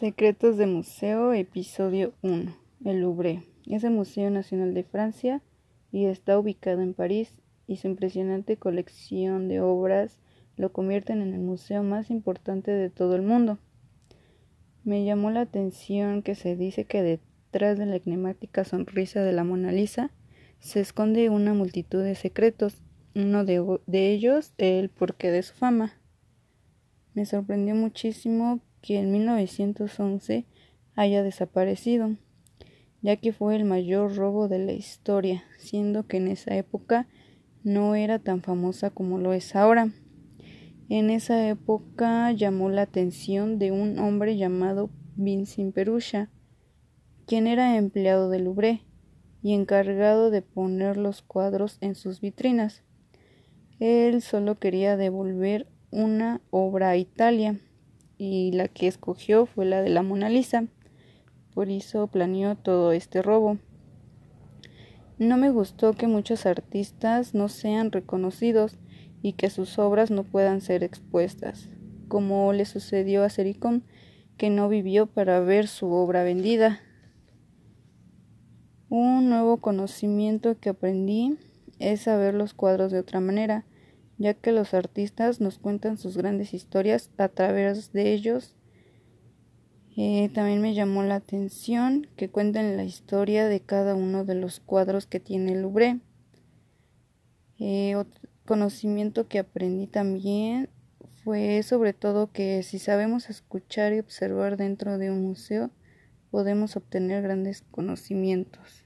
Secretos de Museo, episodio 1. El Louvre. Es el Museo Nacional de Francia y está ubicado en París y su impresionante colección de obras lo convierten en el museo más importante de todo el mundo. Me llamó la atención que se dice que detrás de la enigmática sonrisa de la Mona Lisa se esconde una multitud de secretos, uno de, de ellos el porqué de su fama. Me sorprendió muchísimo que en 1911 haya desaparecido, ya que fue el mayor robo de la historia, siendo que en esa época no era tan famosa como lo es ahora. En esa época llamó la atención de un hombre llamado Vincent Perucha, quien era empleado del Louvre y encargado de poner los cuadros en sus vitrinas. Él solo quería devolver una obra a Italia y la que escogió fue la de la Mona Lisa. Por eso planeó todo este robo. No me gustó que muchos artistas no sean reconocidos y que sus obras no puedan ser expuestas, como le sucedió a Sericom, que no vivió para ver su obra vendida. Un nuevo conocimiento que aprendí es saber los cuadros de otra manera, ya que los artistas nos cuentan sus grandes historias a través de ellos. Eh, también me llamó la atención que cuenten la historia de cada uno de los cuadros que tiene el Louvre. Eh, otro conocimiento que aprendí también fue sobre todo que si sabemos escuchar y observar dentro de un museo, podemos obtener grandes conocimientos.